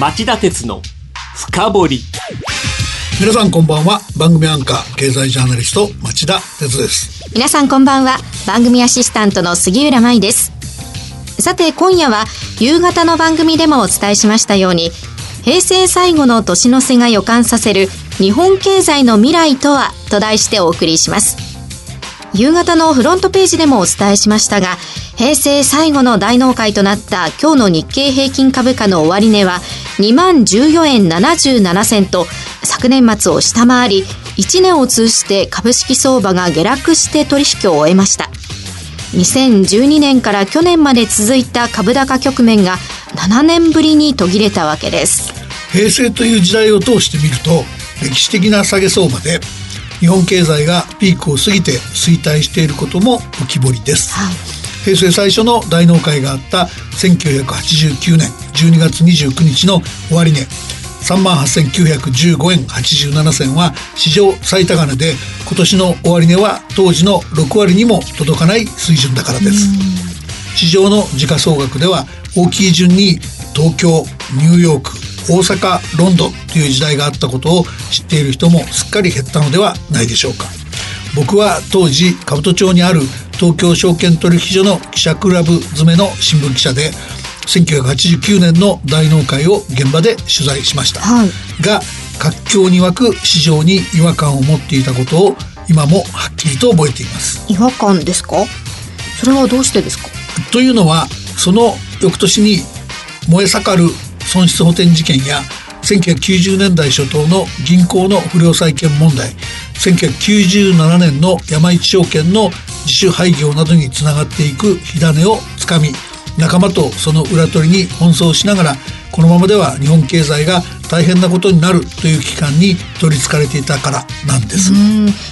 町田鉄の深掘り。皆さんこんばんは。番組アンカー経済ジャーナリスト町田鉄です。皆さんこんばんは。番組アシスタントの杉浦舞です。さて今夜は夕方の番組でもお伝えしましたように平成最後の年の瀬が予感させる日本経済の未来とはと題してお送りします。夕方のフロントページでもお伝えしましたが平成最後の大納会となった今日の日経平均株価の終値は2万14円77銭と昨年末を下回り1年を通じて株式相場が下落して取引を終えました。2012年から去年まで続いた株高局面が7年ぶりに途切れたわけです。平成という時代を通してみると歴史的な下げ相場で日本経済がピークを過ぎて衰退していることも浮き彫りです、はい平成最初の大納会があった1989年12月29日の終値。3万8915円87銭は史上最高値で今年の終値は当時の6割にも届かない水準だからです。市場の時価総額では大きい順に東京ニューヨーク大阪ロンドンという時代があったことを知っている人もすっかり減ったのではないでしょうか。僕は当時兜町にある東京証券取引所の記者クラブ詰めの新聞記者で1989年の大納会を現場で取材しました、はい、が活況に沸く市場に違和感を持っていたことを今もはっきりと覚えています。違和感ですか？それはどうしてですか？というのはその翌年に燃え盛る損失補填事件や1990年代初頭の銀行の不良債権問題1997年の山一証券の自主廃業などにつながっていく火種をつかみ仲間とその裏取りに奔走しながらこのままでは日本経済が大変なことになるという期間に取りつかれていたからなんです。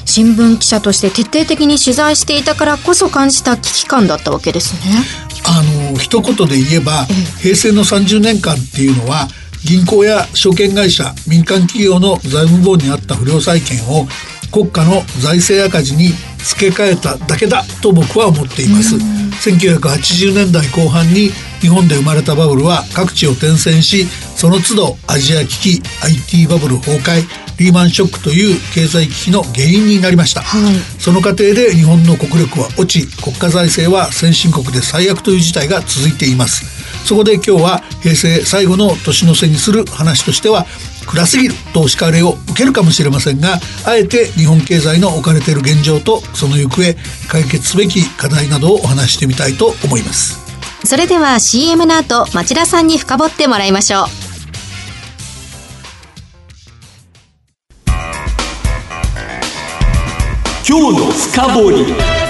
新聞記者として徹底的に取材していたからこそ感じた危機感だったわけですね。あの一言で言えば平成の30年間っていうのは銀行や証券会社民間企業の財務部にあった不良債権を国家の財政赤字に付け替えただけだと僕は思っています。1980年代後半に日本で生まれたバブルは各地を転戦しその都度アジア危機 IT バブル崩壊リーマンショックという経済危機の原因になりました、はい、その過程で日本の国力は落ち国家財政は先進国で最悪という事態が続いていますそこで今日は平成最後の年の瀬にする話としては暗すぎるとお叱りを受けるかもしれませんがあえて日本経済の置かれている現状とその行方解決すべき課題などをお話してみたいと思います。それでは CM の後町田さんに深掘ってもらいましょう今日の深掘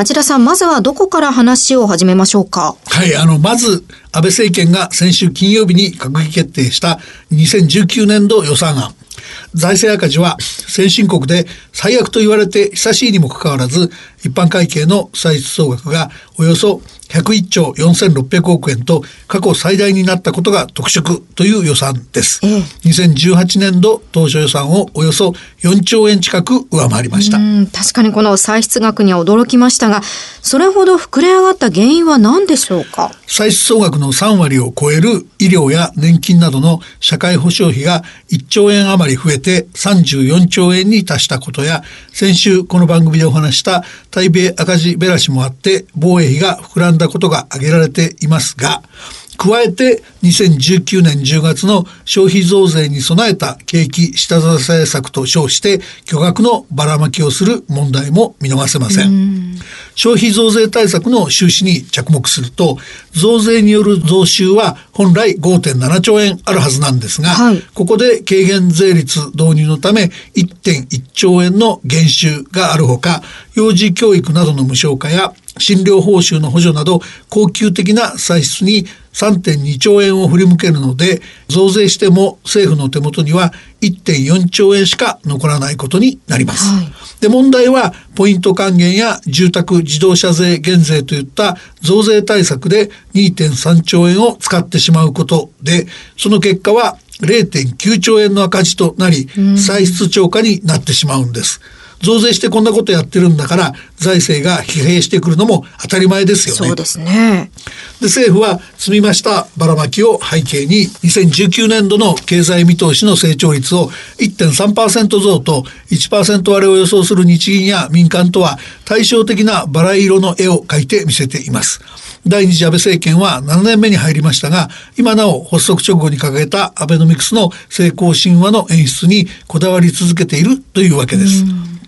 町田さん、まずはどこから話を始めましょうか？はい、あの、まず、安倍政権が先週金曜日に閣議決定した2019年度予算案。財政赤字は先進国で最悪と言われて久しいにもかかわらず一般会計の歳出総額がおよそ101兆4600億円と過去最大になったことが特色という予算です。ええ、2018年度当初予算をおよそ4兆円近く上回りました。確かにこの歳出額には驚きましたが、それほど膨れ上がった原因は何でしょうか？歳出総額の3割を超える医療や年金などの社会保障費が1兆円余り増えて34兆円に達したことや、先週この番組でお話した対米赤字べらしもあって防衛費が膨らんだことが挙げられていますが、加えて2019年10月の消費増税に備えた景気下支え策と称して巨額のばらまきをする問題も見逃せません。消費増税対策の収支に着目すると増税による増収は本来5.7兆円あるはずなんですが、はい、ここで軽減税率導入のため1.1兆円の減収があるほか幼児教育などの無償化や診療報酬の補助など恒久的な歳出に3.2兆円を振り向けるので増税しても政府の手元には1.4兆円しか残らないことになります。はい、で問題はポイント還元や住宅自動車税減税といった増税対策で2.3兆円を使ってしまうことでその結果は0.9兆円の赤字となり、歳出超過になってしまうんです。増税してこんなことやってるんだから財政が疲弊してくるのも当たり前ですよね。そうですね。で政府は積み増したばらまきを背景に2019年度の経済見通しの成長率を1.3%増と1%割れを予想する日銀や民間とは対照的なバラ色の絵を描いて見せています。第二次安倍政権は7年目に入りましたが、今なお発足直後に掲げたアベノミクスの成功神話の演出にこだわり続けているというわけです。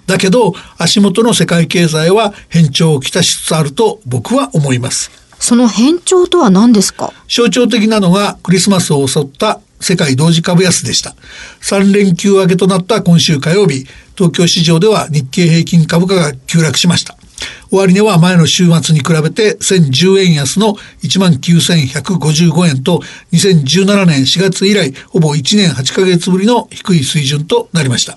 だけど、足元の世界経済は変調をきたしつつあると僕は思います。その変調とは何ですか？象徴的なのがクリスマスを襲った世界同時株安でした。3連休明けとなった今週火曜日、東京市場では日経平均株価が急落しました。終値は前の週末に比べて1010円安の19,155円と2017年4月以来ほぼ1年8ヶ月ぶりの低い水準となりました。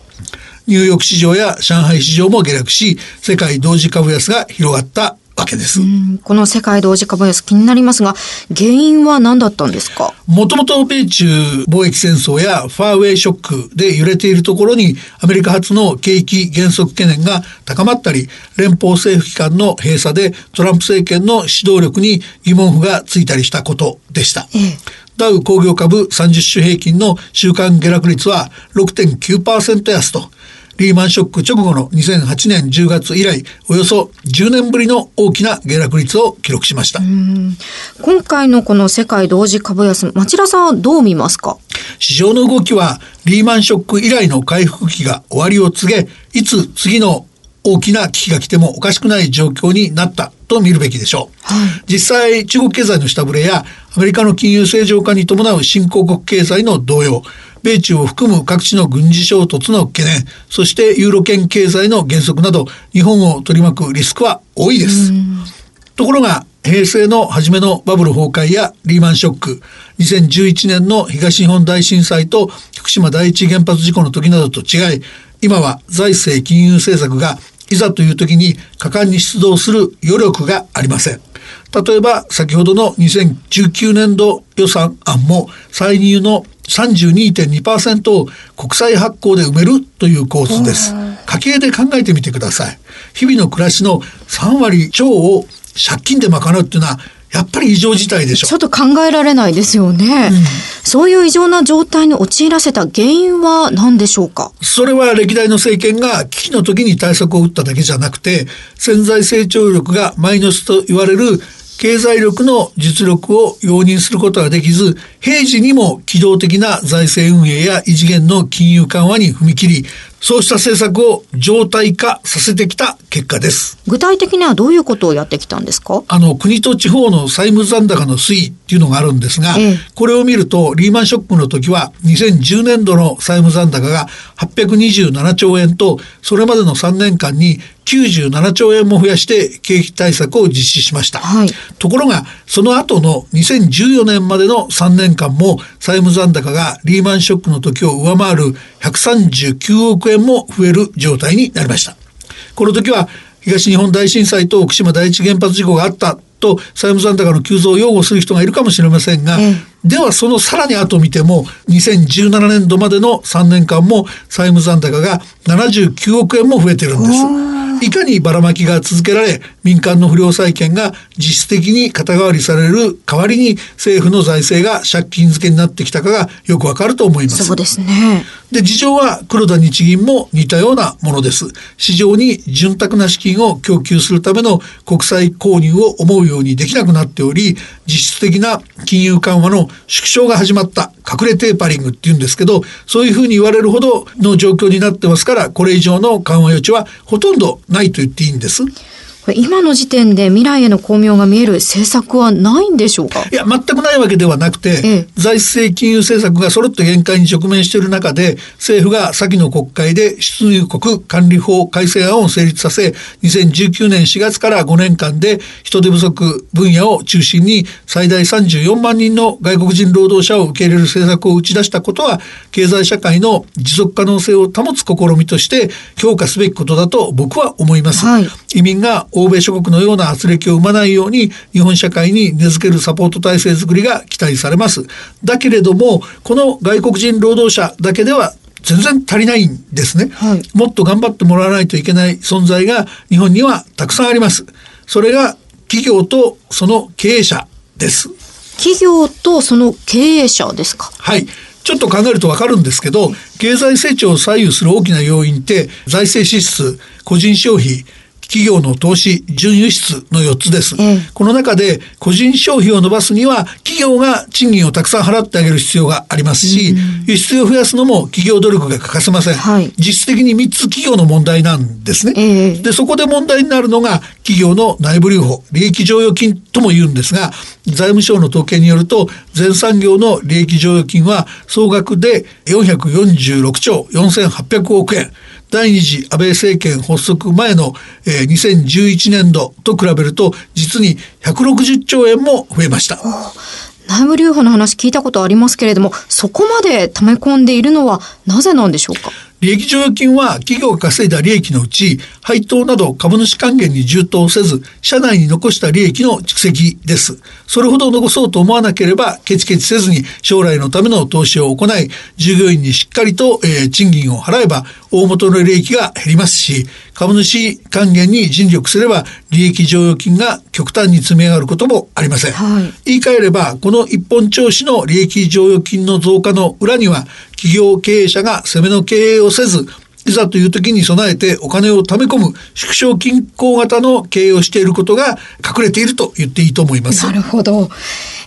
ニューヨーク市場や上海市場も下落し、世界同時株安が広がったわけです。この世界同時株安気になりますが、原因は何だったんですか？もともと米中貿易戦争やファーウェイショックで揺れているところに、アメリカ発の景気減速懸念が高まったり、連邦政府機関の閉鎖でトランプ政権の指導力に疑問符がついたりしたことでした。ええダウ工業株30種平均の週間下落率は6.9%安とリーマンショック直後の2008年10月以来、およそ10年ぶりの大きな下落率を記録しました。今回のこの世界同時株安、町田さんはどう見ますか？市場の動きはリーマンショック以来の回復期が終わりを告げ、いつ次の大きな危機が来てもおかしくない状況になったと見るべきでしょう。はい、実際、中国経済の下振れやアメリカの金融正常化に伴う新興国経済の動揺、米中を含む各地の軍事衝突の懸念、そしてユーロ圏経済の減速など、日本を取り巻くリスクは多いです。ところが、平成の初めのバブル崩壊やリーマンショック、2011年の東日本大震災と福島第一原発事故の時などと違い、今は財政金融政策がいざという時に果敢に出動する余力がありません。例えば先ほどの2019年度予算案も歳入の32.2%を国債発行で埋めるという構図です。家計で考えてみてください。日々の暮らしの3割超を借金で賄うっていうのはやっぱり異常事態でしょ。ちょっと考えられないですよね。うん、そういう異常な状態に陥らせた原因は何でしょうか？それは歴代の政権が危機の時に対策を打っただけじゃなくて、潜在成長力がマイナスと言われる経済力の実力を容認することができず、平時にも機動的な財政運営や異次元の金融緩和に踏み切り、そうした政策を常態化させてきた結果です。具体的にはどういうことをやってきたんですか？あの、国と地方の債務残高の推移っていうのがあるんですが、ええ、これを見ると、リーマンショックの時は、2010年度の債務残高が827兆円と、それまでの3年間に97兆円も増やして景気対策を実施しました。はい、ところが、その後の2014年までの3年間も債務残高がリーマンショックの時を上回る139億円も増える状態になりました。この時は東日本大震災と福島第一原発事故があったと債務残高の急増を擁護する人がいるかもしれませんが、ではそのさらに後を見ても2017年度までの3年間も債務残高が79億円も増えてるんです。いかにばらまきが続けられ民間の不良債権が実質的に肩代わりされる代わりに政府の財政が借金付けになってきたかがよくわかると思います。そうですね。で事情は黒田日銀も似たようなものです。市場に潤沢な資金を供給するための国債購入を思うようにできなくなっており実質的な金融緩和の縮小が始まった隠れテーパリングっていうんですけどそういうふうに言われるほどの状況になってますからこれ以上の緩和余地はほとんどないと言っていいんです。今の時点で未来への巧妙が見える政策はないんでしょうか？いや、全くないわけではなくて、ええ、財政金融政策が揃って限界に直面している中で、政府が先の国会で出入国管理法改正案を成立させ、2019年4月から5年間で人手不足分野を中心に最大34万人の外国人労働者を受け入れる政策を打ち出したことは、経済社会の持続可能性を保つ試みとして評価すべきことだと僕は思います。はい、移民が欧米諸国のような圧力を生まないように日本社会に根付けるサポート体制づくりが期待されます。だけれどもこの外国人労働者だけでは全然足りないんですね、はいもっと頑張ってもらわないといけない存在が日本にはたくさんありますそれが企業とその経営者です企業とその経営者ですか？はい。ちょっと考えるとわかるんですけど、経済成長を左右する大きな要因って、財政支出、個人消費、企業の投資、準輸出の4つです。ええこの中で個人消費を伸ばすには企業が賃金をたくさん払ってあげる必要がありますし、輸出を増やすのも企業努力が欠かせません。はい実質的に3つ企業の問題なんですね。ええで、そこで問題になるのが企業の内部留保、利益剰余金とも言うんですが、財務省の統計によると、全産業の利益剰余金は総額で446兆4800億円。第二次安倍政権発足前の、えー2011年度と比べると実に160兆円も増えました。内部留保の話聞いたことありますけれども、そこまで溜め込んでいるのはなぜなんでしょうか？利益剰余金は企業が稼いだ利益のうち配当など株主還元に充当せず社内に残した利益の蓄積です。それほど残そうと思わなければケチケチせずに将来のための投資を行い従業員にしっかりと、えー賃金を払えば大元の利益が減りますし株主還元に尽力すれば利益剰余金が極端に積み上がることもありません、はい言い換えればこの一本調子の利益剰余金の増加の裏には企業経営者が攻めの経営をせずいざという時に備えてお金を貯め込む縮小均衡型の経営をしていることが隠れていると言っていいと思いますな。るほど。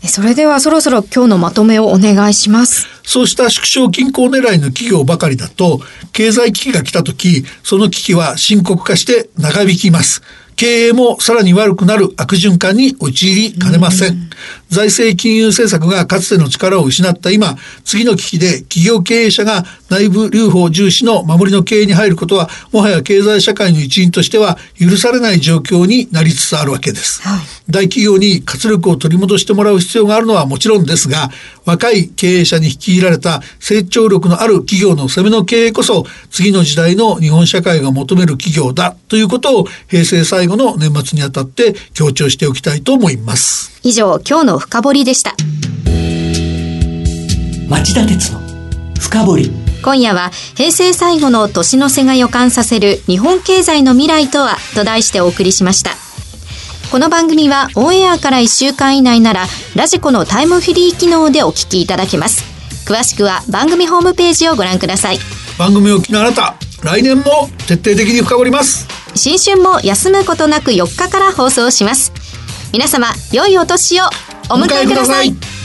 えそれではそろそろ今日のまとめをお願いします。そうした縮小均衡狙いの企業ばかりだと、経済危機が来た時、その危機は深刻化して長引きます。経営もさらに悪くなる悪循環に陥りかねません。財政金融政策がかつての力を失った今、次の危機で企業経営者が内部留保重視の守りの経営に入ることは、もはや経済社会の一員としては許されない状況になりつつあるわけです。はい大企業に活力を取り戻してもらう必要があるのはもちろんですが若い経営者に率いられた成長力のある企業の攻めの経営こそ次の時代の日本社会が求める企業だということを平成最後の年末にあたって強調しておきたいと思います。以上、今日の深掘りでした。町田鉄の深掘り今夜は平成最後の年の瀬が予感させる日本経済の未来とはと題してお送りしました。この番組はオンエアから1週間以内ならラジコのタイムフリー機能でお聞きいただけます。詳しくは番組ホームページをご覧ください。番組を聞きのあなた来年も徹底的に深掘ります。新春も休むことなく4日から放送します。皆様、良いお年をお迎えください。